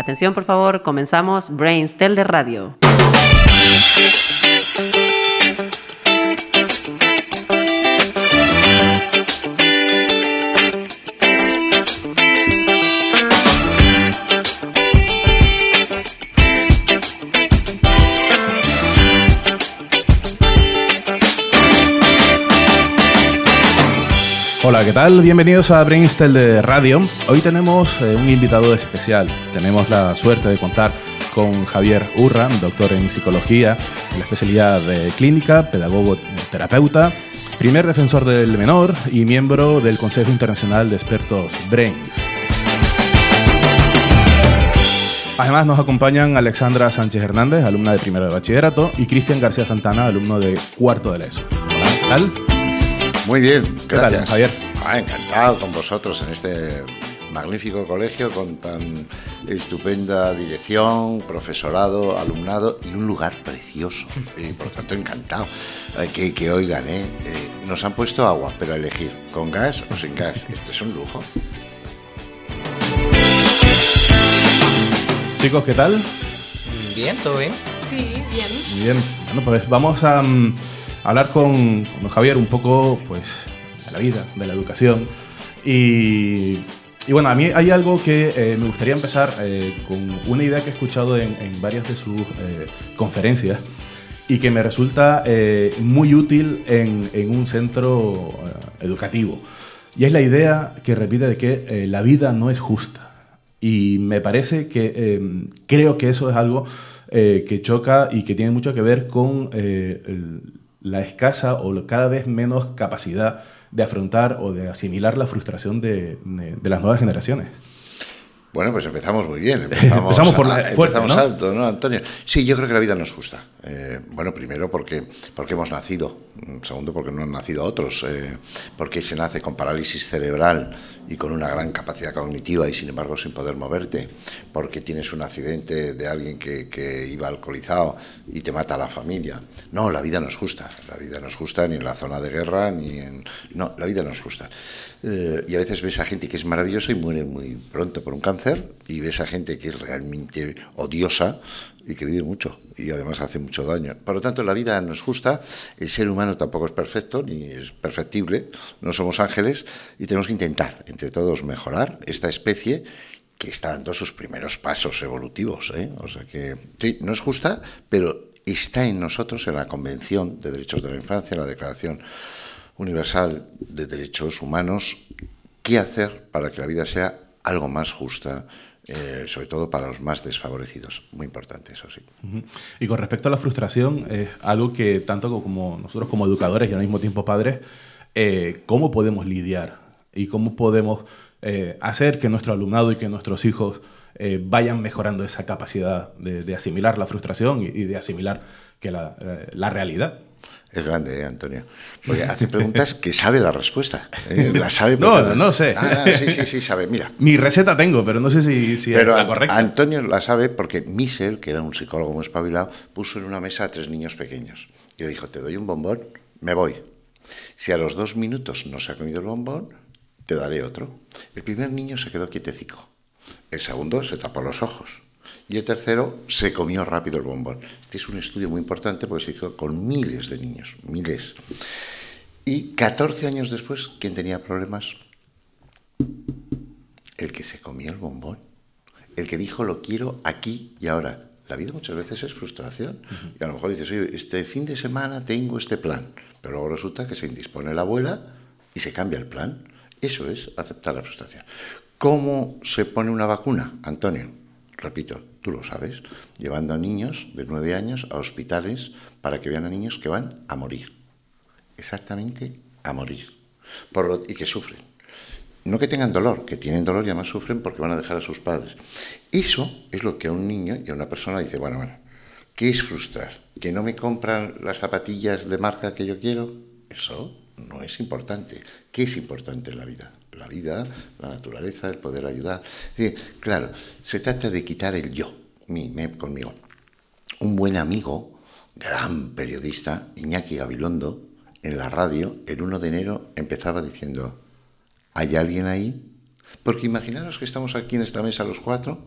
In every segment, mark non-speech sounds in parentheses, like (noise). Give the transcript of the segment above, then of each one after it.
Atención, por favor, comenzamos Brains Tel de Radio. Hola, ¿qué tal? Bienvenidos a Brainstel de Radio. Hoy tenemos eh, un invitado especial. Tenemos la suerte de contar con Javier Urra, doctor en psicología, en la especialidad de clínica, pedagogo terapeuta, primer defensor del menor y miembro del Consejo Internacional de Expertos Brains. Además nos acompañan Alexandra Sánchez Hernández, alumna de primero de bachillerato, y Cristian García Santana, alumno de cuarto de la ESO. Hola, ¿qué tal? Muy bien, ¿Qué gracias. tal, Javier? Ah, encantado con vosotros en este magnífico colegio con tan estupenda dirección, profesorado, alumnado y un lugar precioso. Y por lo tanto, encantado eh, que, que hoy gané. Eh, nos han puesto agua, pero a elegir, con gas o sin gas. Este es un lujo. Chicos, ¿qué tal? Bien, todo bien. Sí, bien. Bien. Bueno, pues vamos a mm, hablar con, con Javier un poco pues, de la vida, de la educación. Y, y bueno, a mí hay algo que eh, me gustaría empezar eh, con una idea que he escuchado en, varias de sus eh, conferencias y que me resulta muy útil en, en un centro educativo. Y es la idea que repite de que la vida no es justa. Y me parece que creo que eso es algo que choca y que tiene mucho que ver con la escasa o cada vez menos capacidad de afrontar o de asimilar la frustración de, de- de las nuevas generaciones. Bueno, pues empezamos muy bien. (laughs) Empezamos, Empezamos por la a- fuerte, empezamos ¿no? alto, ¿no, Antonio? Sí, yo creo que la vida nos gusta. Eh, bueno, primero porque, porque hemos nacido. Segundo, porque no han nacido otros. Eh, porque se nace con parálisis cerebral y con una gran capacidad cognitiva y sin embargo sin poder moverte. Porque tienes un accidente de alguien que, que iba alcoholizado y te mata a la familia. No, la vida nos gusta. La vida nos gusta ni en la zona de guerra ni en... No, la vida nos gusta. Eh, y a veces ves a gente que es maravillosa y muere muy pronto por un cáncer y ves a gente que es realmente odiosa y que vive mucho y además hace mucho daño. Por lo tanto, la vida nos gusta, el ser humano tampoco es perfecto ni es perfectible, no somos ángeles y tenemos que intentar entre todos mejorar esta especie que está dando sus primeros pasos evolutivos. ¿eh? O sea que no es justa, pero está en nosotros en la Convención de Derechos de la Infancia, en la Declaración Universal de Derechos Humanos, qué hacer para que la vida sea algo más justa, eh, sobre todo para los más desfavorecidos. Muy importante, eso sí. Y con respecto a la frustración, es algo que tanto como nosotros como educadores y al mismo tiempo padres, eh, ¿cómo podemos lidiar? ¿Y cómo podemos eh, hacer que nuestro alumnado y que nuestros hijos vayan mejorando esa capacidad de, asimilar la frustración y, de asimilar que la realidad? Es grande, ¿eh, Antonio. Porque hace preguntas que sabe la respuesta. ¿eh? La sabe. No, no sé. Ah, sí, sí, sí, sabe. Mira. Mi receta tengo, pero no sé si, si Pero es la correcta. Antonio la sabe porque Michel, que era un psicólogo muy espabilado, puso en una mesa a tres niños pequeños. Y le dijo, te doy un bombón, me voy. Si a los dos minutos no se ha comido el bombón, te daré otro. El primer niño se quedó quietecico. El segundo se tapó los ojos. Y el tercero se comió rápido el bombón. Este es un estudio muy importante porque se hizo con miles de niños, miles. Y 14 años después, ¿quién tenía problemas? El que se comió el bombón. El que dijo lo quiero aquí y ahora. La vida muchas veces es frustración. Y a lo mejor dices, oye, este fin de semana tengo este plan. Pero luego resulta que se indispone la abuela y se cambia el plan. Eso es aceptar la frustración. ¿Cómo se pone una vacuna, Antonio? Repito, tú lo sabes, llevando a niños de nueve años a hospitales para que vean a niños que van a morir. Exactamente a morir. Por lo- y que sufren. No que tengan dolor, que tienen dolor y además sufren porque van a dejar a sus padres. Eso es lo que a un niño y a una persona dice, bueno, bueno, ¿qué es frustrar? ¿Que no me compran las zapatillas de marca que yo quiero? Eso no es importante. ¿Qué es importante en la vida? La vida, la naturaleza, el poder ayudar. Claro, se trata de quitar el yo, mi, me, conmigo. Un buen amigo, gran periodista, Iñaki Gabilondo, en la radio, el 1 de enero, empezaba diciendo, ¿hay alguien ahí? Porque imaginaros que estamos aquí en esta mesa los cuatro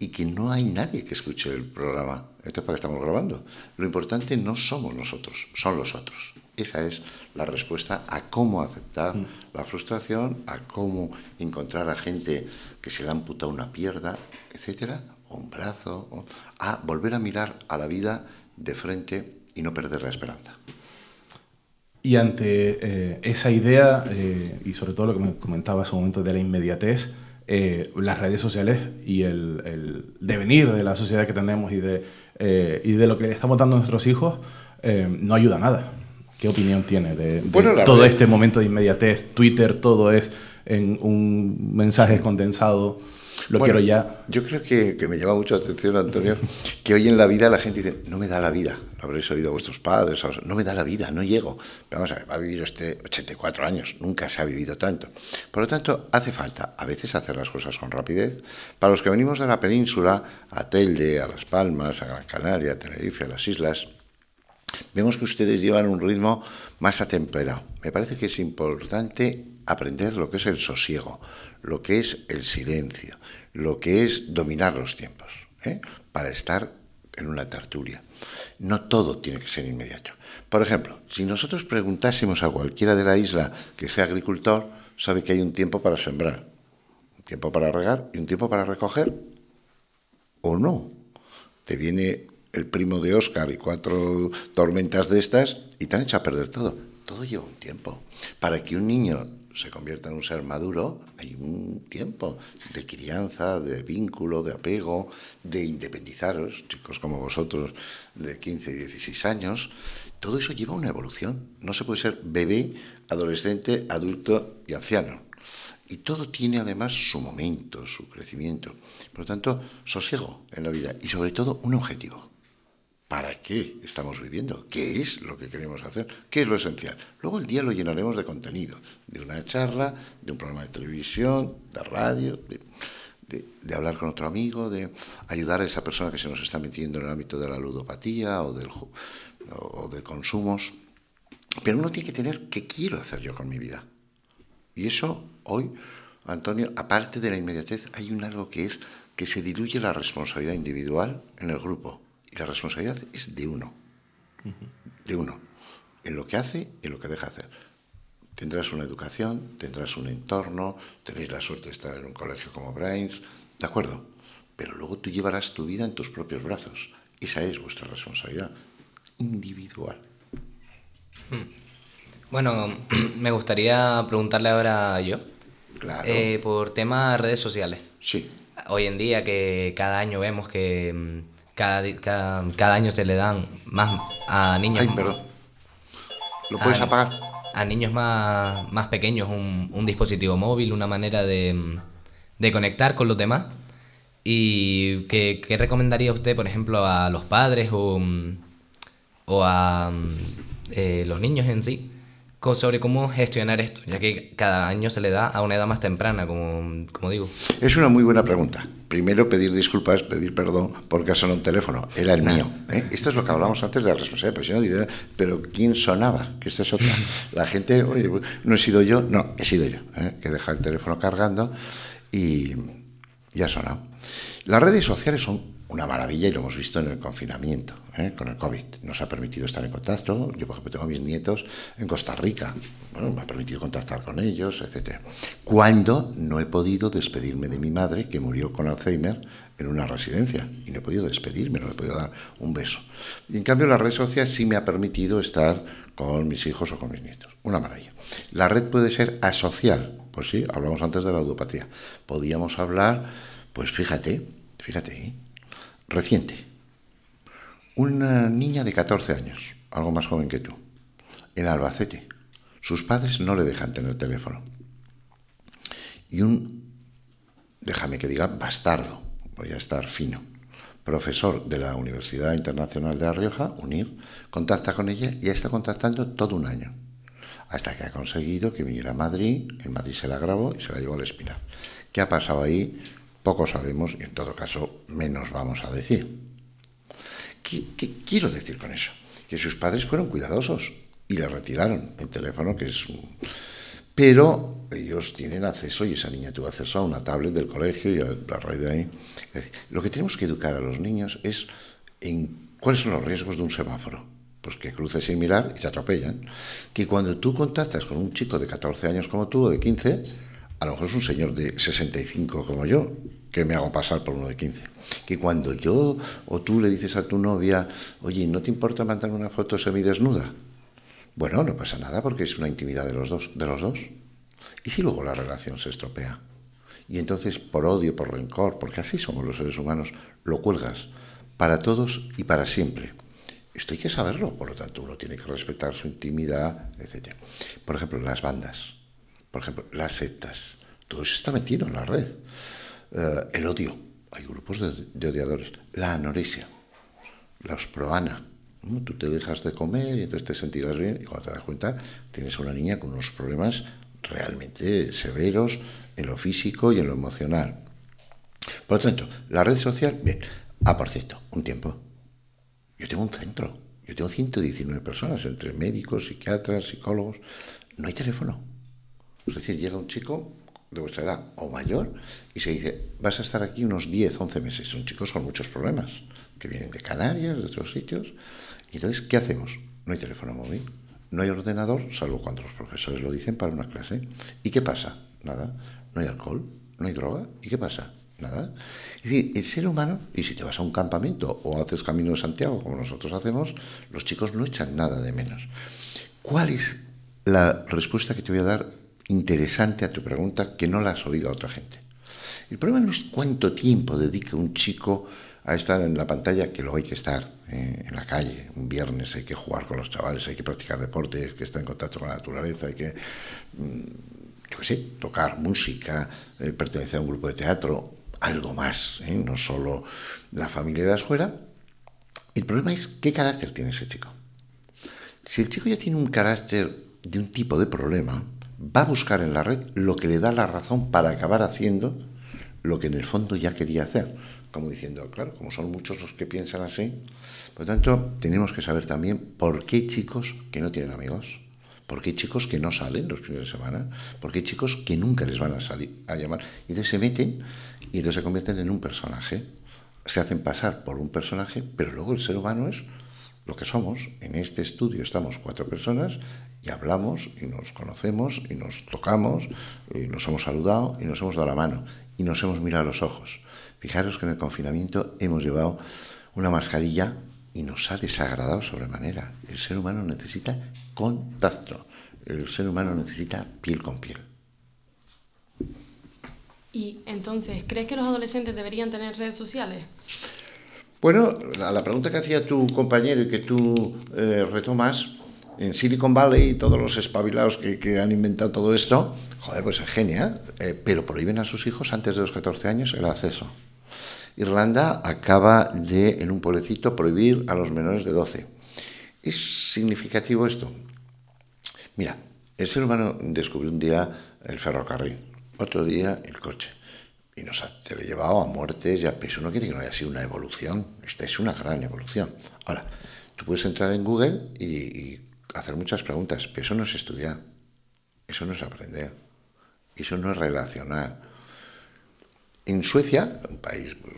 y que no hay nadie que escuche el programa. Esto es para que estamos grabando. Lo importante no somos nosotros, son los otros. Esa es la respuesta a cómo aceptar mm. la frustración, a cómo encontrar a gente que se le ha amputado una pierna, etcétera, o un brazo, a volver a mirar a la vida de frente y no perder la esperanza. Y ante eh, esa idea, eh, y sobre todo lo que me comentaba hace un momento de la inmediatez, eh, las redes sociales y el, devenir de la sociedad que tenemos y de, y de lo que le estamos dando a nuestros hijos, no ayuda a nada. ¿Qué opinión tiene de, todo este momento de inmediatez? Twitter, todo es en un mensaje condensado lo quiero ya. Yo creo que, me llama mucho la atención, Antonio, que hoy en la vida la gente dice, no me da la vida. Lo habréis oído a vuestros padres, no me da la vida, no llego. Pero vamos a ver, va a vivir este 84 años, nunca se ha vivido tanto. Por lo tanto, hace falta a veces hacer las cosas con rapidez. Para los que venimos de la península, a Telde, a Las Palmas, a Gran Canaria, a Tenerife, a las islas, vemos que ustedes llevan un ritmo más atemperado. Me parece que es importante aprender lo que es el sosiego, lo que es el silencio, lo que es dominar los tiempos, ¿eh? para estar en una tertulia. No todo tiene que ser inmediato. Por ejemplo, si nosotros preguntásemos a cualquiera de la isla que sea agricultor, sabe que hay un tiempo para sembrar, un tiempo para regar y un tiempo para recoger, o no. Te viene el primo de Oscar y cuatro tormentas de estas y te han hecho a perder todo. Todo lleva un tiempo. Para que un niño se convierta en un ser maduro, hay un tiempo de crianza, de vínculo, de apego, de independizaros, chicos como vosotros de 15 y 16 años. Todo eso lleva una evolución. No se puede ser bebé, adolescente, adulto y anciano. Y todo tiene además su momento, su crecimiento. Por lo tanto, sosiego en la vida y sobre todo un objetivo. ¿Para qué estamos viviendo? ¿Qué es lo que queremos hacer? ¿Qué es lo esencial? Luego el día lo llenaremos de contenido, de una charla, de un programa de televisión, de radio, de, hablar con otro amigo, de ayudar a esa persona que se nos está metiendo en el ámbito de la ludopatía o, del, o de consumos. Pero uno tiene que tener qué quiero hacer yo con mi vida. Y eso hoy, Antonio, aparte de la inmediatez, hay un algo que es que se diluye la responsabilidad individual en el grupo la responsabilidad es de uno, de uno, en lo que hace y en lo que deja hacer. Tendrás una educación, tendrás un entorno, tenéis la suerte de estar en un colegio como Brains, de acuerdo, pero luego tú llevarás tu vida en tus propios brazos. Esa es vuestra responsabilidad individual. Hmm. Bueno, (clears throat) me gustaría preguntarle ahora yo. Claro. Eh, por tema redes sociales. Sí. Hoy en día que cada año vemos que cada, cada, año se le dan más a niños. Ay, perdón. ¿Lo puedes apagar? A niños más, más pequeños un, un, dispositivo móvil, una manera de, de conectar con los demás. ¿Y qué, qué, recomendaría usted, por ejemplo, a los padres o, o a eh, los niños en sí sobre cómo gestionar esto, ya que cada año se le da a una edad más temprana, como, como digo. Es una muy buena pregunta. Primero, pedir disculpas, pedir perdón porque ha sonado un teléfono. Era el mío. ¿eh? Esto es lo que hablábamos antes de la responsabilidad. Pero, pero ¿quién sonaba? Que esta es otra. (laughs) La gente, oye, no he sido yo. No, he sido yo. ¿eh? Que deja el teléfono cargando y, y ha sonado. Las redes sociales son una maravilla y lo hemos visto en el confinamiento, ¿eh? con el COVID. Nos ha permitido estar en contacto. Yo, por ejemplo, tengo a mis nietos en Costa Rica. Bueno, me ha permitido contactar con ellos, etc. Cuando no he podido despedirme de mi madre, que murió con Alzheimer en una residencia. Y no he podido despedirme, no le he podido dar un beso. Y en cambio, la red social sí me ha permitido estar con mis hijos o con mis nietos. Una maravilla. La red puede ser asocial. Pues sí, hablamos antes de la ludopatía. Podíamos hablar, pues fíjate, fíjate, ¿eh? reciente. Una niña de 14 años, algo más joven que tú, en Albacete. Sus padres no le dejan tener teléfono. Y un, déjame que diga, bastardo, voy a estar fino, profesor de la Universidad Internacional de La Rioja, UNIR, contacta con ella y está contactando todo un año. Hasta que ha conseguido que viniera a Madrid, en Madrid se la grabó y se la llevó al espinar. ¿Qué ha pasado ahí? Poco sabemos y en todo caso menos vamos a decir. ¿Qué, quiero decir con eso? Que sus padres fueron cuidadosos y le retiraron el teléfono, que es un pero ellos tienen acceso y esa niña tuvo acceso a una tablet del colegio y a, a raíz de ahí. lo que tenemos que educar a los niños es en cuáles son los riesgos de un semáforo. Pues que cruces sin mirar y te atropellan. Que cuando tú contactas con un chico de 14 años como tú o de 15, a lo mejor es un señor de 65 como yo, que me hago pasar por uno de 15. Que cuando yo o tú le dices a tu novia, oye, ¿no te importa mandar una foto semidesnuda? Bueno, no pasa nada porque es una intimidad de los dos. De los dos. ¿Y si luego la relación se estropea? Y entonces, por odio, por rencor, porque así somos los seres humanos, lo cuelgas para todos y para siempre. Esto hay que saberlo, por lo tanto, uno tiene que respetar su intimidad, etc. Por ejemplo, las bandas, por ejemplo, las sectas, todo eso está metido en la red. Eh, el odio, hay grupos de, odiadores. La anorexia, la osproana. Tú te dejas de comer y entonces te sentirás bien y cuando te das cuenta tienes una niña con unos problemas realmente severos en lo físico y en lo emocional. Por lo tanto, la red social, bien. Ah, por cierto, un tiempo. Yo tengo un centro. Yo tengo 119 personas, entre médicos, psiquiatras, psicólogos. No hay teléfono. Es decir, llega un chico de vuestra edad o mayor y se dice, vas a estar aquí unos 10, 11 meses. Son chicos con muchos problemas, que vienen de Canarias, de otros sitios. Y entonces, ¿qué hacemos? No hay teléfono móvil, no hay ordenador, salvo cuando los profesores lo dicen para una clase. ¿Y qué pasa? Nada. No hay alcohol, no hay droga. ¿Y qué pasa? Nada. Es decir, el ser humano, y si te vas a un campamento o haces Camino de Santiago, como nosotros hacemos, los chicos no echan nada de menos. ¿Cuál es la respuesta que te voy a dar interesante a tu pregunta que no la has oído a otra gente? El problema no es cuánto tiempo dedica un chico a estar en la pantalla, que luego hay que estar eh, en la calle. Un viernes hay que jugar con los chavales, hay que practicar deporte, hay que estar en contacto con la naturaleza, hay que, mm, yo qué sé, tocar música, eh, pertenecer a un grupo de teatro, algo más, ¿eh? no solo la familia de la escuela. El problema es qué carácter tiene ese chico. Si el chico ya tiene un carácter de un tipo de problema, va a buscar en la red lo que le da la razón para acabar haciendo lo que en el fondo ya quería hacer. Como diciendo, claro, como son muchos los que piensan así, por lo tanto, tenemos que saber también por qué chicos que no tienen amigos, por qué chicos que no salen los fines de semana, por qué chicos que nunca les van a salir a llamar. Y entonces se meten y entonces se convierten en un personaje. Se hacen pasar por un personaje, pero luego el ser humano es lo que somos. En este estudio estamos cuatro personas y hablamos y nos conocemos y nos tocamos y nos hemos saludado y nos hemos dado la mano y nos hemos mirado los ojos. Fijaros que en el confinamiento hemos llevado una mascarilla y nos ha desagradado sobremanera. El ser humano necesita contacto. El ser humano necesita piel con piel. Y entonces, ¿crees que los adolescentes deberían tener redes sociales? Bueno, a la pregunta que hacía tu compañero y que tú eh, retomas, en Silicon Valley todos los espabilados que, han inventado todo esto, joder, pues es genia, eh, pero prohíben a sus hijos antes de los 14 años el acceso. Irlanda acaba de, en un pueblecito, prohibir a los menores de 12. ¿Es significativo esto? Mira, el ser humano descubrió un día el ferrocarril otro día el coche. Y nos ha llevado a muertes y a peso. No quiere que no haya sido una evolución. Esta es una gran evolución. Ahora, tú puedes entrar en Google y, hacer muchas preguntas, pero eso no es estudiar. Eso no es aprender. Eso no es relacionar. En Suecia, un país pues,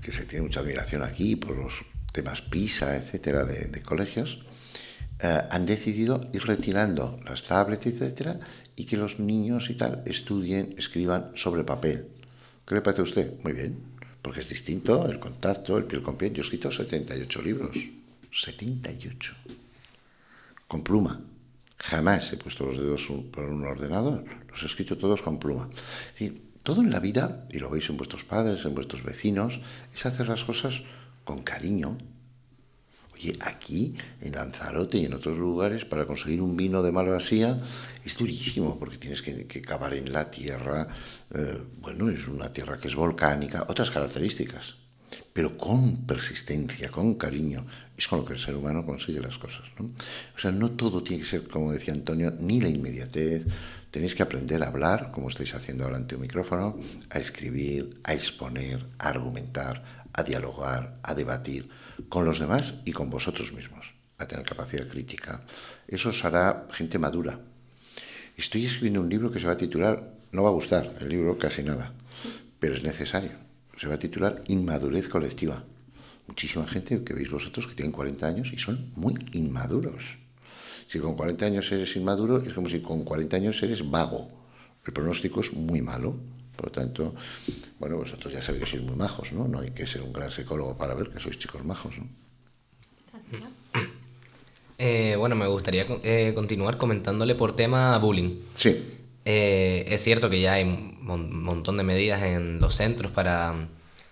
que, se tiene mucha admiración aquí por los temas PISA, etcétera, de, colegios, eh, han decidido ir retirando las tablets, etcétera, y que los niños y tal estudien, escriban sobre papel. ¿Qué le parece a usted? Muy bien, porque es distinto el contacto, el piel con piel. Yo he escrito 78 libros, 78, con pluma. Jamás he puesto los dedos por un ordenador, los he escrito todos con pluma. todo en la vida, y lo veis en vuestros padres, en vuestros vecinos, es hacer las cosas con cariño, Oye, aquí en Lanzarote y en otros lugares para conseguir un vino de Malvasía es durísimo porque tienes que, cavar en la tierra. Eh, bueno, es una tierra que es volcánica, otras características, pero con persistencia, con cariño. Es con lo que el ser humano consigue las cosas. ¿no? O sea, no todo tiene que ser, como decía Antonio, ni la inmediatez. Tenéis que aprender a hablar, como estáis haciendo ahora ante un micrófono, a escribir, a exponer, a argumentar, a dialogar, a debatir con los demás y con vosotros mismos, a tener capacidad crítica. Eso os hará gente madura. estoy escribiendo un libro que se va a titular, no va a gustar el libro casi nada, pero es necesario. Se va a titular Inmadurez colectiva. Muchísima gente que veis vosotros que tienen 40 años y son muy inmaduros. Si con 40 años eres inmaduro, es como si con 40 años eres vago. El pronóstico es muy malo. Por lo tanto, bueno, vosotros ya sabéis que sois muy majos, ¿no? No hay que ser un gran psicólogo para ver que sois chicos majos, ¿no? Eh, bueno, me gustaría eh, continuar comentándole por tema bullying. Sí. Eh, es cierto que ya hay un montón de medidas en los centros para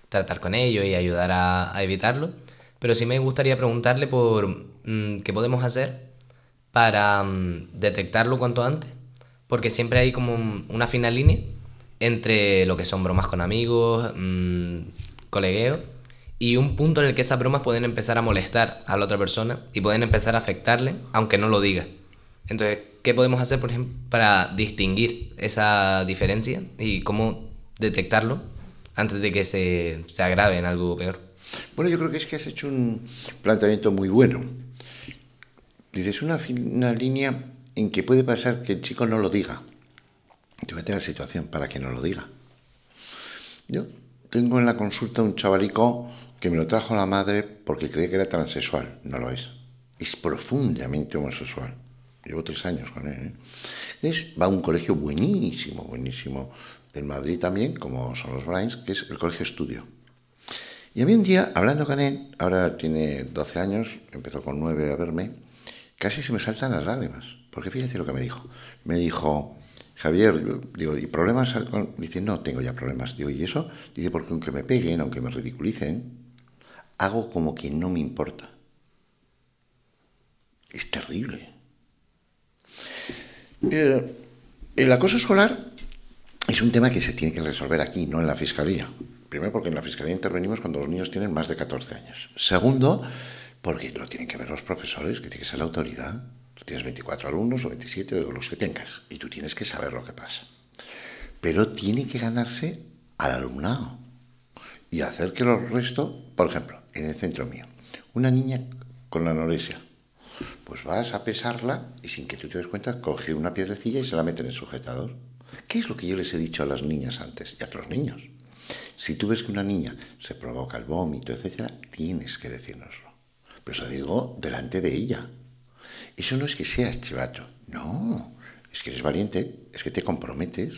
tratar con ello y ayudar a, evitarlo, pero sí me gustaría preguntarle por mm, qué podemos hacer para mm, detectarlo cuanto antes, porque siempre hay como una fina línea entre lo que son bromas con amigos, mmm, y un punto en el que esas bromas pueden empezar a molestar a la otra persona y pueden empezar a afectarle, aunque no lo diga. Entonces, ¿qué podemos hacer, por ejemplo, para distinguir esa diferencia y cómo detectarlo antes de que se, se agrave en algo peor? Bueno, yo creo que es que has hecho un planteamiento muy bueno. Dices una, una línea en que puede pasar que el chico no lo diga. Te voy a la situación para que no lo diga. Yo tengo en la consulta un chavalico que me lo trajo la madre porque creía que era transexual. No lo es. Es profundamente homosexual. Llevo tres años con él. ¿eh? va a un colegio buenísimo, buenísimo, en Madrid también, como son los Brains, que es el colegio estudio. Y había un día, hablando con él, ahora tiene 12 años, empezó con 9 a verme, casi se me saltan las lágrimas. Porque fíjate lo que me dijo. Me dijo, Javier, digo, ¿y problemas? Dice, no, tengo ya problemas. Digo, ¿y eso? Dice, porque aunque me peguen, aunque me ridiculicen, hago como que no me importa. Es terrible. Eh, el acoso escolar es un tema que se tiene que resolver aquí, no en la Fiscalía. Primero, porque en la Fiscalía intervenimos cuando los niños tienen más de 14 años. Segundo, porque lo tienen que ver los profesores, que tiene que ser la autoridad. Tienes 24 alumnos o 27 o los que tengas, y tú tienes que saber lo que pasa. Pero tiene que ganarse al alumnado y hacer que los resto, por ejemplo, en el centro mío, una niña con la anorexia, pues vas a pesarla y sin que tú te des cuenta, coge una piedrecilla y se la mete en el sujetador. ¿Qué es lo que yo les he dicho a las niñas antes y a otros niños? Si tú ves que una niña se provoca el vómito, etcétera, tienes que decírnoslo. Pero eso digo delante de ella. Eso no es que seas chivato, no, es que eres valiente, es que te comprometes.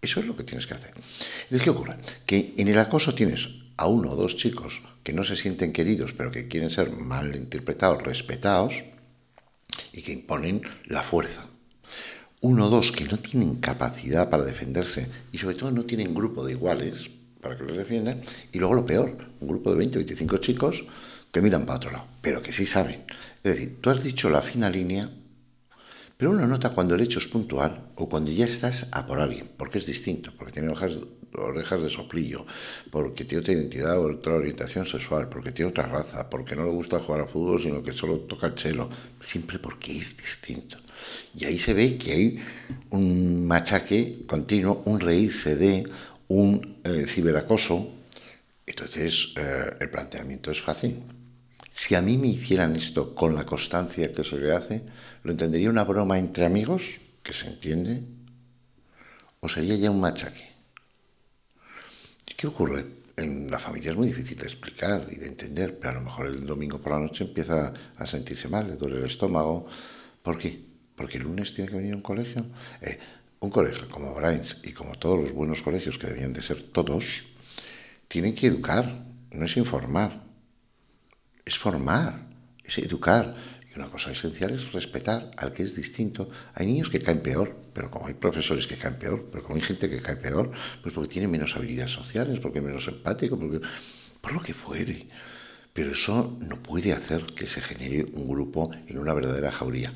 Eso es lo que tienes que hacer. Entonces, ¿qué ocurre? Que en el acoso tienes a uno o dos chicos que no se sienten queridos, pero que quieren ser mal interpretados, respetados, y que imponen la fuerza. Uno o dos que no tienen capacidad para defenderse y sobre todo no tienen grupo de iguales para que los defiendan. Y luego lo peor, un grupo de 20 o 25 chicos que miran para otro lado, pero que sí saben. Es decir, tú has dicho la fina línea, pero uno nota cuando el hecho es puntual o cuando ya estás a por alguien, porque es distinto, porque tiene hojas orejas de soplillo, porque tiene otra identidad o otra orientación sexual, porque tiene otra raza, porque no le gusta jugar a fútbol, sino que solo toca el chelo, siempre porque es distinto. Y ahí se ve que hay un machaque continuo, un reírse de, un eh, ciberacoso. Entonces, eh, el planteamiento es fácil. Si a mí me hicieran esto con la constancia que se le hace, ¿lo entendería una broma entre amigos, que se entiende? ¿O sería ya un machaque? ¿Qué ocurre? En la familia es muy difícil de explicar y de entender, pero a lo mejor el domingo por la noche empieza a sentirse mal, le duele el estómago. ¿Por qué? Porque el lunes tiene que venir a un colegio. Eh, un colegio como Brains y como todos los buenos colegios que debían de ser todos, tienen que educar, no es informar, es formar, es educar una cosa esencial es respetar al que es distinto. Hay niños que caen peor, pero como hay profesores que caen peor, pero como hay gente que cae peor, pues porque tiene menos habilidades sociales, porque es menos empático, porque por lo que fuere. Pero eso no puede hacer que se genere un grupo en una verdadera jauría.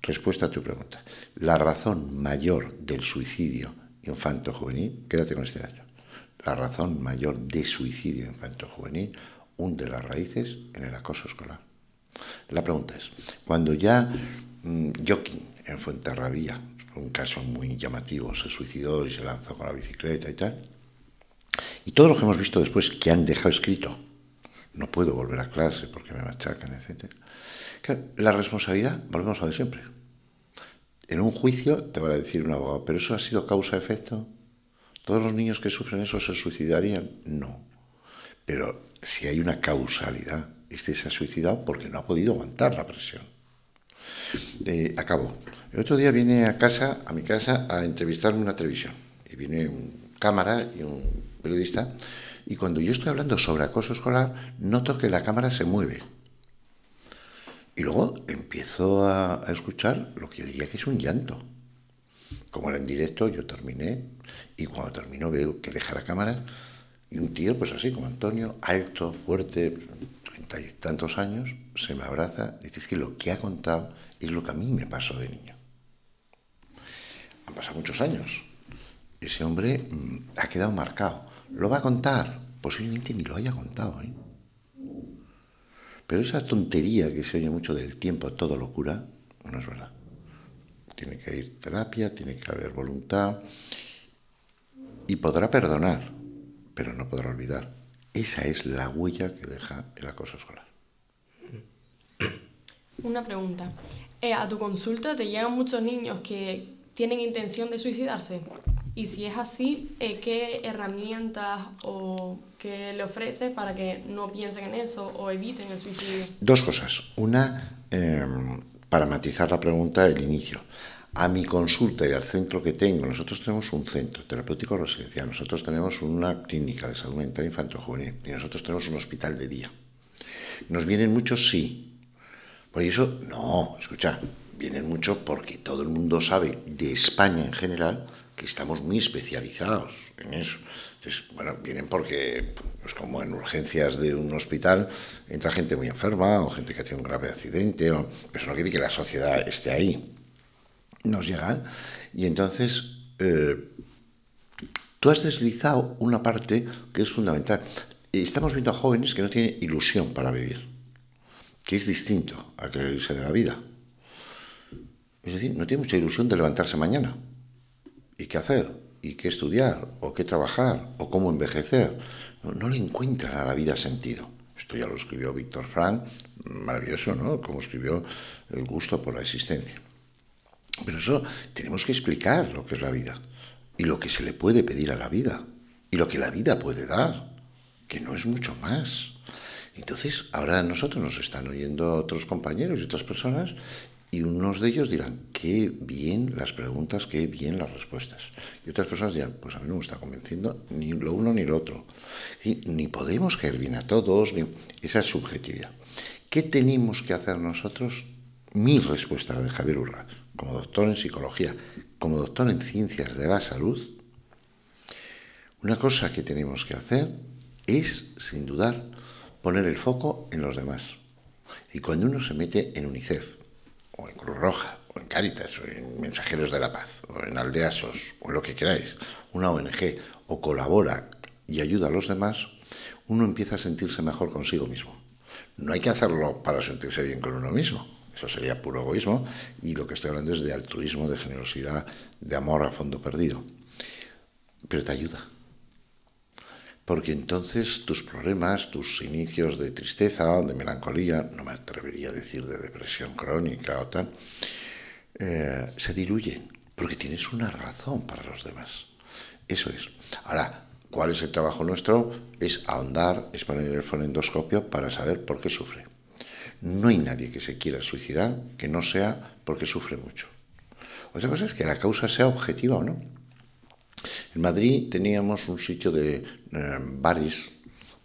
Respuesta a tu pregunta. La razón mayor del suicidio infanto-juvenil, quédate con este dato, la razón mayor de suicidio infanto-juvenil hunde las raíces en el acoso escolar. La pregunta es, cuando ya mmm, Joaquín en Fuenterrabía, un caso muy llamativo, se suicidó y se lanzó con la bicicleta y tal, y todos los que hemos visto después que han dejado escrito, no puedo volver a clase porque me machacan, etc. La responsabilidad, volvemos a ver siempre. En un juicio te va a decir un abogado, ¿pero eso ha sido causa-efecto? ¿Todos los niños que sufren eso se suicidarían? No. Pero si hay una causalidad, este se ha suicidado porque no ha podido aguantar la presión. Eh, acabo. El otro día vine a casa, a mi casa, a entrevistarme en una televisión. Y viene un cámara y un periodista. Y cuando yo estoy hablando sobre acoso escolar, noto que la cámara se mueve. Y luego empiezo a, a escuchar lo que yo diría que es un llanto. Como era en directo, yo terminé. Y cuando termino veo que deja la cámara y un tío, pues así como Antonio, alto, fuerte, treinta y tantos años, se me abraza y dice que lo que ha contado es lo que a mí me pasó de niño. Han pasado muchos años. Ese hombre mmm, ha quedado marcado. ¿Lo va a contar? Posiblemente ni lo haya contado. ¿eh? Pero esa tontería que se oye mucho del tiempo, todo locura, no es verdad. Tiene que ir terapia, tiene que haber voluntad y podrá perdonar, pero no podrá olvidar. Esa es la huella que deja el acoso escolar. Una pregunta. Eh, ¿A tu consulta te llegan muchos niños que tienen intención de suicidarse? Y si es así, eh, ¿qué herramientas o qué le ofreces para que no piensen en eso o eviten el suicidio? Dos cosas. Una, eh, para matizar la pregunta, el inicio. A mi consulta y al centro que tengo, nosotros tenemos un centro terapéutico residencial, nosotros tenemos una clínica de salud mental infantil juvenil y nosotros tenemos un hospital de día. ¿Nos vienen muchos? Sí. Por eso, no, escucha, vienen muchos porque todo el mundo sabe de España en general que estamos muy especializados en eso. Entonces, bueno, vienen porque, pues como en urgencias de un hospital, entra gente muy enferma o gente que tiene un grave accidente, o, eso no quiere que la sociedad esté ahí. Nos llegan y entonces eh, tú has deslizado una parte que es fundamental. Estamos viendo a jóvenes que no tienen ilusión para vivir, que es distinto a creerse de la vida. Es decir, no tiene mucha ilusión de levantarse mañana y qué hacer, y qué estudiar, o qué trabajar, o cómo envejecer. No, no le encuentran a la vida sentido. Esto ya lo escribió Víctor Frank, maravilloso, ¿no? Como escribió El gusto por la existencia. Pero eso tenemos que explicar lo que es la vida y lo que se le puede pedir a la vida y lo que la vida puede dar, que no es mucho más. Entonces, ahora nosotros nos están oyendo otros compañeros y otras personas y unos de ellos dirán, qué bien las preguntas, qué bien las respuestas. Y otras personas dirán, pues a mí no me está convenciendo ni lo uno ni lo otro. Y ni podemos caer bien a todos, ni... esa es subjetividad. ¿Qué tenemos que hacer nosotros? Mi respuesta de Javier Urra, como doctor en psicología, como doctor en ciencias de la salud, una cosa que tenemos que hacer es, sin dudar, poner el foco en los demás. Y cuando uno se mete en UNICEF, o en Cruz Roja, o en Cáritas, o en Mensajeros de la Paz, o en Aldeasos, o en lo que queráis, una ONG, o colabora y ayuda a los demás, uno empieza a sentirse mejor consigo mismo. No hay que hacerlo para sentirse bien con uno mismo, eso sería puro egoísmo, y lo que estoy hablando es de altruismo, de generosidad, de amor a fondo perdido. Pero te ayuda. Porque entonces tus problemas, tus inicios de tristeza, de melancolía, no me atrevería a decir de depresión crónica o tal, eh, se diluyen, porque tienes una razón para los demás. Eso es. Ahora, ¿cuál es el trabajo nuestro? Es ahondar, es poner el fonendoscopio para saber por qué sufre. No hay nadie que se quiera suicidar que no sea porque sufre mucho. Otra cosa es que la causa sea objetiva o no. En Madrid teníamos un sitio de eh, bares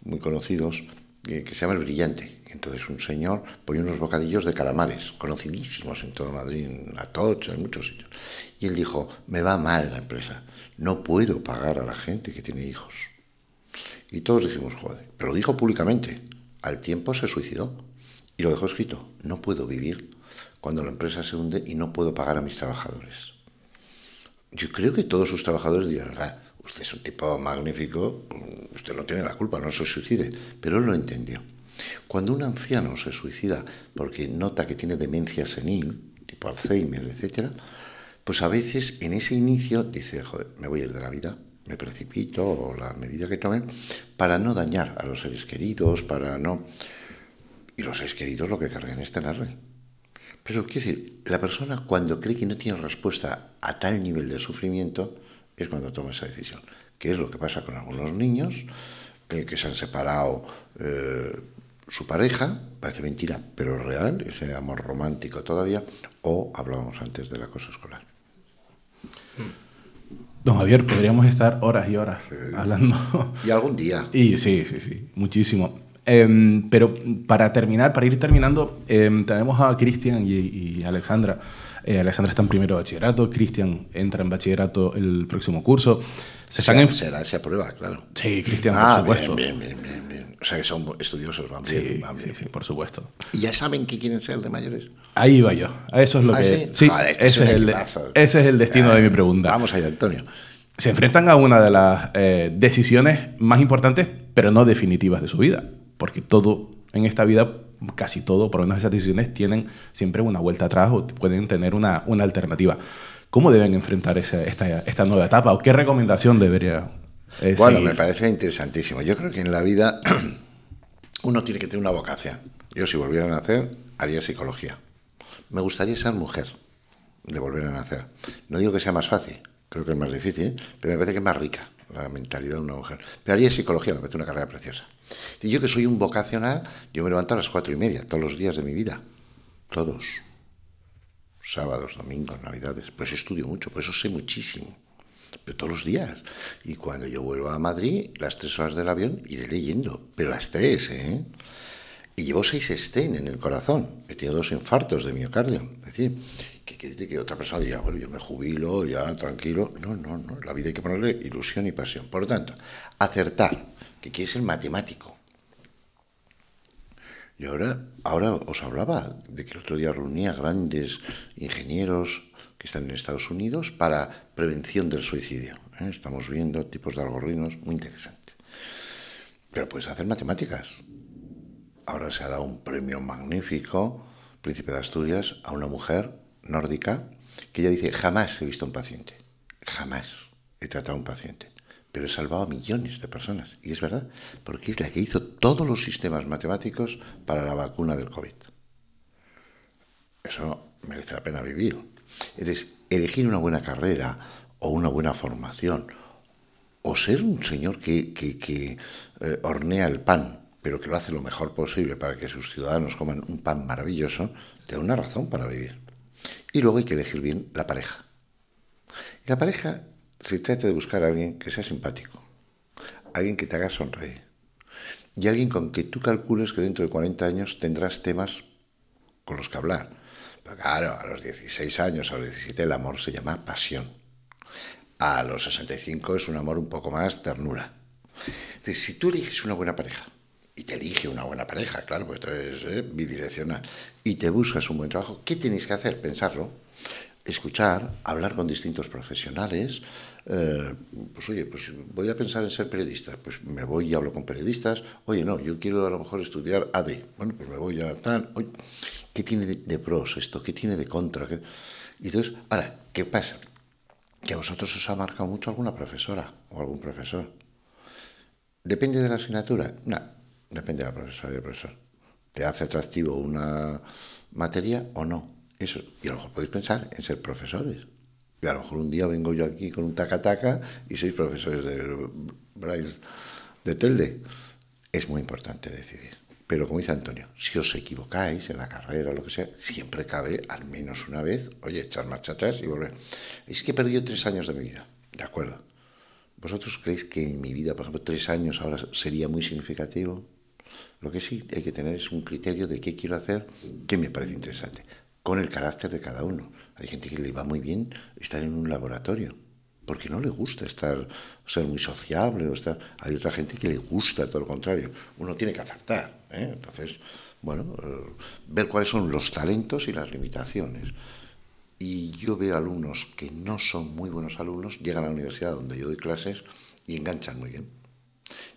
muy conocidos eh, que se llama El Brillante. Entonces un señor ponía unos bocadillos de calamares, conocidísimos en todo Madrid, en Atocha, en muchos sitios. Y él dijo, me va mal la empresa, no puedo pagar a la gente que tiene hijos. Y todos dijimos, joder, pero lo dijo públicamente. Al tiempo se suicidó y lo dejó escrito, no puedo vivir cuando la empresa se hunde y no puedo pagar a mis trabajadores. Yo creo que todos sus trabajadores dirán, usted es un tipo magnífico, usted no tiene la culpa, no se suicide, pero él lo entendió. Cuando un anciano se suicida porque nota que tiene demencia senil, tipo Alzheimer, etc., pues a veces en ese inicio dice, joder, me voy a ir de la vida, me precipito o la medida que tome, para no dañar a los seres queridos, para no... Y los seres queridos lo que cargan es tenerle. Pero quiero decir, la persona cuando cree que no tiene respuesta a tal nivel de sufrimiento es cuando toma esa decisión. Que es lo que pasa con algunos niños eh, que se han separado eh, su pareja, parece mentira, pero es real, ese amor romántico todavía, o hablábamos antes del acoso escolar. Don Javier, podríamos estar horas y horas hablando. Y algún día. (laughs) Y sí, sí, sí, muchísimo. Em, pero para terminar, para ir terminando, em, tenemos a Cristian y, y, Alexandra. Eh, Alexandra está en primero de bachillerato, Cristian entra en bachillerato el próximo curso. Se están en... será esa prueba, claro. Sí, Cristian, ah, por supuesto. Bien, bien, bien, bien, O sea que son estudiosos, van bien, sí, van bien. Sí, por supuesto. ¿Y ya saben qué quieren ser de mayores? Ahí va yo. Eso es lo ¿Ah, que. sí? Sí, Joder, este ese, es el, equipazo. ese es el destino de mi pregunta. Vamos allá, Antonio. se enfrentan a una de las eh, decisiones más importantes, pero no definitivas de su vida. Porque todo en esta vida, casi todo, por lo menos esas decisiones, tienen siempre una vuelta atrás o pueden tener una, una alternativa. ¿Cómo deben enfrentar esa- esta, esta nueva etapa? ¿O qué recomendación debería eh, Bueno, seguir? me parece interesantísimo. Yo creo que en la vida (clears throat) uno tiene que tener una vocación. Yo si volviera a nacer, haría psicología. Me gustaría ser mujer de volver a nacer. No digo que sea más fácil, creo que es más difícil, pero me parece que es más rica la mentalidad de una mujer. Pero haría psicología, me parece una carrera preciosa. Yo que soy un vocacional, yo me levanto a las cuatro y media, todos los días de mi vida. Todos. Sábados, domingos, navidades. Por eso estudio mucho, por eso sé muchísimo. Pero todos los días. Y cuando yo vuelva a Madrid, las tres horas del avión, iré leyendo. Pero las tres, ¿eh? Y llevo seis estén en el corazón. He tenido dos infartos de miocardio. Es decir, que, que, que otra persona diría, bueno, yo me jubilo, ya tranquilo. No, no, no. La vida hay que ponerle ilusión y pasión. Por lo tanto, acertar, que quiere ser matemático. Y ahora, ahora os hablaba de que el otro día reunía grandes ingenieros que están en Estados Unidos para prevención del suicidio. ¿eh? Estamos viendo tipos de algoritmos muy interesantes. Pero puedes hacer matemáticas. Ahora se ha dado un premio magnífico, Príncipe de Asturias, a una mujer nórdica que ella dice, jamás he visto un paciente, jamás he tratado a un paciente, pero he salvado a millones de personas. Y es verdad, porque es la que hizo todos los sistemas matemáticos para la vacuna del COVID. Eso merece la pena vivir. Entonces, elegir una buena carrera o una buena formación, o ser un señor que, eh, hornea el pan, pero que lo hace lo mejor posible para que sus ciudadanos coman un pan maravilloso, te da una razón para vivir. Y luego hay que elegir bien la pareja. La pareja se trata de buscar a alguien que sea simpático, alguien que te haga sonreír y alguien con que tú calcules que dentro de 40 años tendrás temas con los que hablar. Pero claro, a los 16 años, a los 17 el amor se llama pasión. A los 65 es un amor un poco más ternura. Entonces, si tú eliges una buena pareja, y te elige una buena pareja, claro, porque esto es eh, bidireccional, y te buscas un buen trabajo, ¿qué tienes que hacer? Pensarlo, escuchar, hablar con distintos profesionales. eh, pues oye, pues voy a pensar en ser periodista, pues me voy y hablo con periodistas. Oye, no, yo quiero a lo mejor estudiar AD. Bueno, pues me voy a tal. Oye, ¿Qué tiene de, pros esto? ¿Qué tiene de contra? Y entonces, ahora, ¿qué pasa? Que a vosotros os ha marcado mucho alguna profesora o algún profesor. ¿Depende de la asignatura? No, depende de la profesora y el profesor. ¿Te hace atractivo una materia o no? Eso. Y a lo mejor podéis pensar en ser profesores. Y a lo mejor un día vengo yo aquí con un taca-taca y sois profesores de Bryce de Telde. Es muy importante decidir. Pero como dice Antonio, si os equivocáis en la carrera o lo que sea, siempre cabe al menos una vez, oye, echar marcha atrás y volver. Es que he perdido tres años de mi vida. De acuerdo. ¿Vosotros creéis que en mi vida, por ejemplo, tres años ahora sería muy significativo? Lo que sí hay que tener es un criterio de qué quiero hacer, qué me parece interesante, con el carácter de cada uno. Hay gente que le va muy bien estar en un laboratorio, porque no le gusta estar, ser muy sociable. O estar... Hay otra gente que le gusta todo lo contrario. Uno tiene que acertar. ¿eh? Entonces, bueno, eh, ver cuáles son los talentos y las limitaciones. Y yo veo alumnos que no son muy buenos alumnos, llegan a la universidad donde yo doy clases y enganchan muy bien.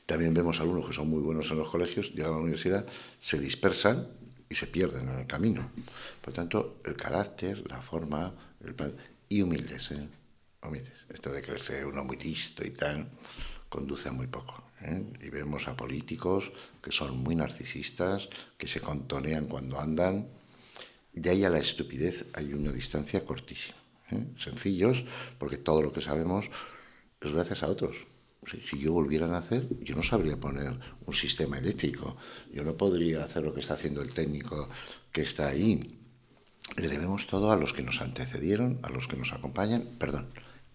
También vemos alumnos que son muy buenos en los colegios, llegan a la universidad, se dispersan y se pierden en el camino. Por tanto, el carácter, la forma, el plan, y humildes, ¿eh? humildes. Esto de creerse uno muy listo y tal, conduce a muy poco. ¿eh? Y vemos a políticos que son muy narcisistas, que se contonean cuando andan. De ahí a la estupidez hay una distancia cortísima. ¿eh? Sencillos, porque todo lo que sabemos es gracias a otros. Si yo volviera a nacer, yo no sabría poner un sistema eléctrico. Yo no podría hacer lo que está haciendo el técnico que está ahí. Le debemos todo a los que nos antecedieron, a los que nos acompañan, perdón,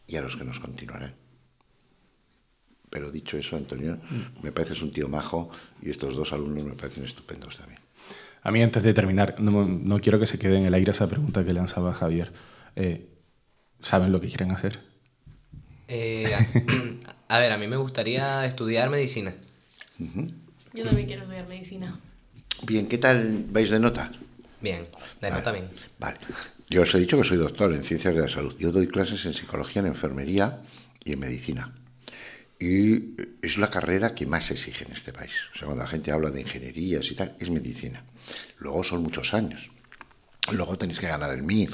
y a los que nos continuarán. Pero dicho eso, Antonio, me pareces un tío majo y estos dos alumnos me parecen estupendos también. A mí, antes de terminar, no, quiero que se quede en el aire esa pregunta que lanzaba Javier. Eh, ¿Saben lo que quieren hacer? Eh, (clears throat) a, ver, a mí me gustaría estudiar medicina. Yo también quiero estudiar medicina. Bien, ¿qué tal vais de nota? Bien, de nota bien. Vale. Yo os he dicho que soy doctor en ciencias de la salud. Yo doy clases en psicología, en enfermería y en medicina. Y es la carrera que más se exige en este país. O sea, cuando la gente habla de ingenierías y tal, es medicina. Luego son muchos años. Luego tenéis que ganar el MIR.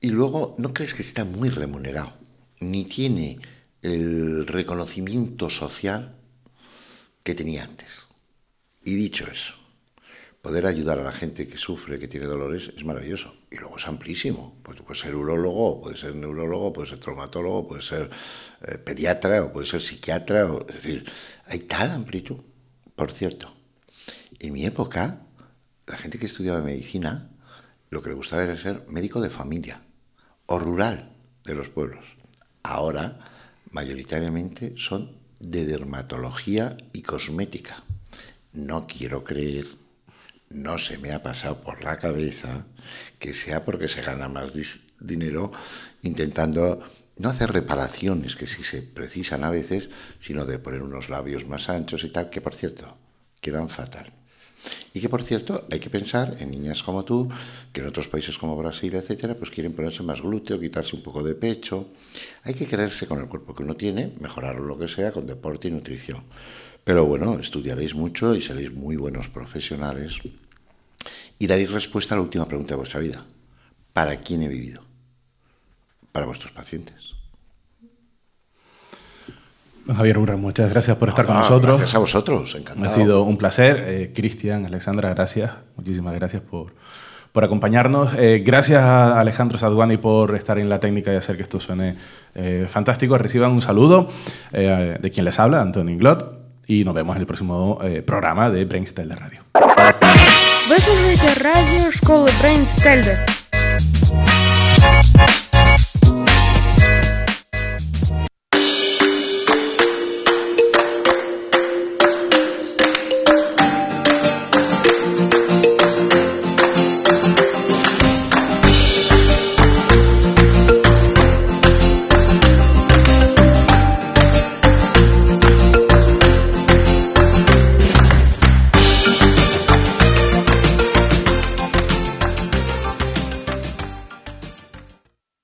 Y luego, ¿no crees que está muy remunerado? Ni tiene el reconocimiento social que tenía antes. Y dicho eso, poder ayudar a la gente que sufre, que tiene dolores, es maravilloso. Y luego es amplísimo. Pues puede ser urologo, puede ser neurólogo, puede ser traumatólogo, puede ser eh, pediatra, o puede ser psiquiatra. es decir, hay tal amplitud. Por cierto, en mi época, la gente que estudiaba medicina, lo que le gustaba era ser médico de familia o rural de los pueblos. Ahora, mayoritariamente, son de dermatología y cosmética. No quiero creer no se me ha pasado por la cabeza que sea porque se gana más dinero intentando no hacer reparaciones que sí se precisan a veces, sino de poner unos labios más anchos y tal, que por cierto, quedan fatal. Y que por cierto, hay que pensar en niñas como tú, que en otros países como Brasil, etcétera, pues quieren ponerse más glúteo, quitarse un poco de pecho. Hay que quererse con el cuerpo que uno tiene, mejorarlo lo que sea con deporte y nutrición. Pero bueno, estudiaréis mucho y seréis muy buenos profesionales y daréis respuesta a la última pregunta de vuestra vida. ¿Para quién he vivido? Para vuestros pacientes. Javier Urra, muchas gracias por estar con ah, nosotros. Gracias a vosotros, encantado. Ha sido un placer. Eh, Cristian, Alexandra, gracias. Muchísimas gracias por, por acompañarnos. Eh, gracias a Alejandro Saduani por estar en la técnica y hacer que esto suene eh, fantástico. Reciban un saludo eh, de quien les habla, Antonio Inglot, y nos vemos en el próximo programa de Brainstel de Radio. Radio